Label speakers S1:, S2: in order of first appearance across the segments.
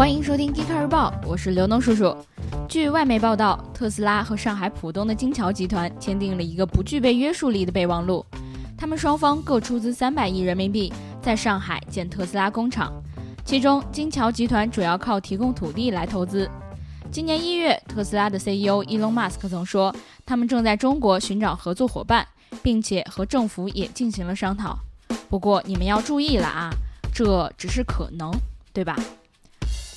S1: 欢迎收听《g e e k 日报》，我是刘能叔叔。据外媒报道，特斯拉和上海浦东的金桥集团签订了一个不具备约束力的备忘录，他们双方各出资三百亿人民币在上海建特斯拉工厂，其中金桥集团主要靠提供土地来投资。今年一月，特斯拉的 CEO 伊隆·马斯克曾说，他们正在中国寻找合作伙伴，并且和政府也进行了商讨。不过你们要注意了啊，这只是可能，对吧？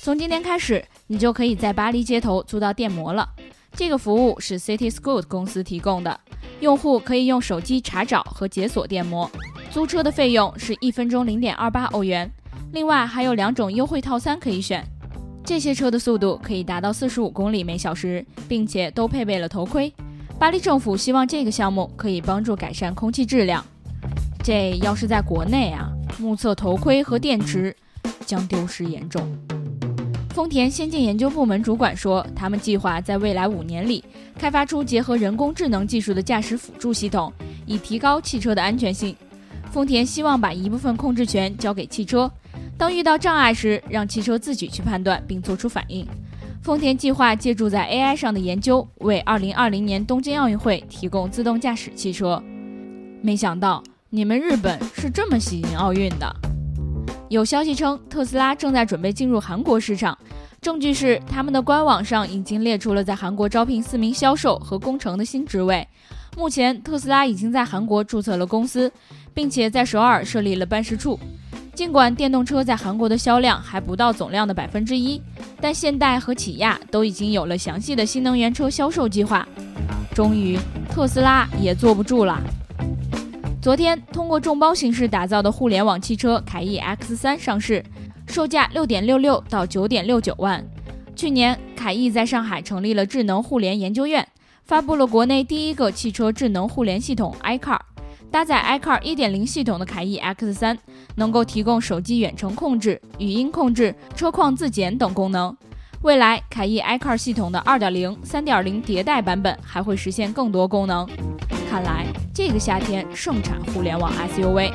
S1: 从今天开始，你就可以在巴黎街头租到电摩了。这个服务是 City Scoot 公司提供的，用户可以用手机查找和解锁电摩。租车的费用是一分钟零点二八欧元。另外还有两种优惠套餐可以选，这些车的速度可以达到四十五公里每小时，并且都配备了头盔。巴黎政府希望这个项目可以帮助改善空气质量。这要是在国内啊，目测头盔和电池将丢失严重。丰田先进研究部门主管说，他们计划在未来五年里开发出结合人工智能技术的驾驶辅助系统，以提高汽车的安全性。丰田希望把一部分控制权交给汽车，当遇到障碍时，让汽车自己去判断并做出反应。丰田计划借助在 AI 上的研究，为2020年东京奥运会提供自动驾驶汽车。没想到你们日本是这么喜迎奥运的。有消息称，特斯拉正在准备进入韩国市场。证据是，他们的官网上已经列出了在韩国招聘四名销售和工程的新职位。目前，特斯拉已经在韩国注册了公司，并且在首尔设立了办事处。尽管电动车在韩国的销量还不到总量的百分之一，但现代和起亚都已经有了详细的新能源车销售计划。终于，特斯拉也坐不住了。昨天，通过众包形式打造的互联网汽车凯翼 X3 上市，售价六点六六到九点六九万。去年，凯翼在上海成立了智能互联研究院，发布了国内第一个汽车智能互联系统 iCar。搭载 iCar 1.0系统的凯翼 X3 能够提供手机远程控制、语音控制、车况自检等功能。未来，凯翼 iCar 系统的2.0、3.0迭代版本还会实现更多功能。看来这个夏天盛产互联网 SUV。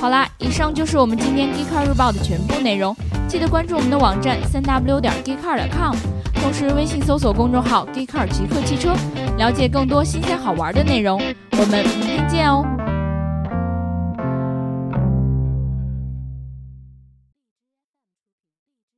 S1: 好啦，以上就是我们今天 Geekcar 日报的全部内容。记得关注我们的网站三 w 点 geekcar 点 com，同时微信搜索公众号 Geekcar 极客汽车，了解更多新鲜好玩的内容。我们明天见哦。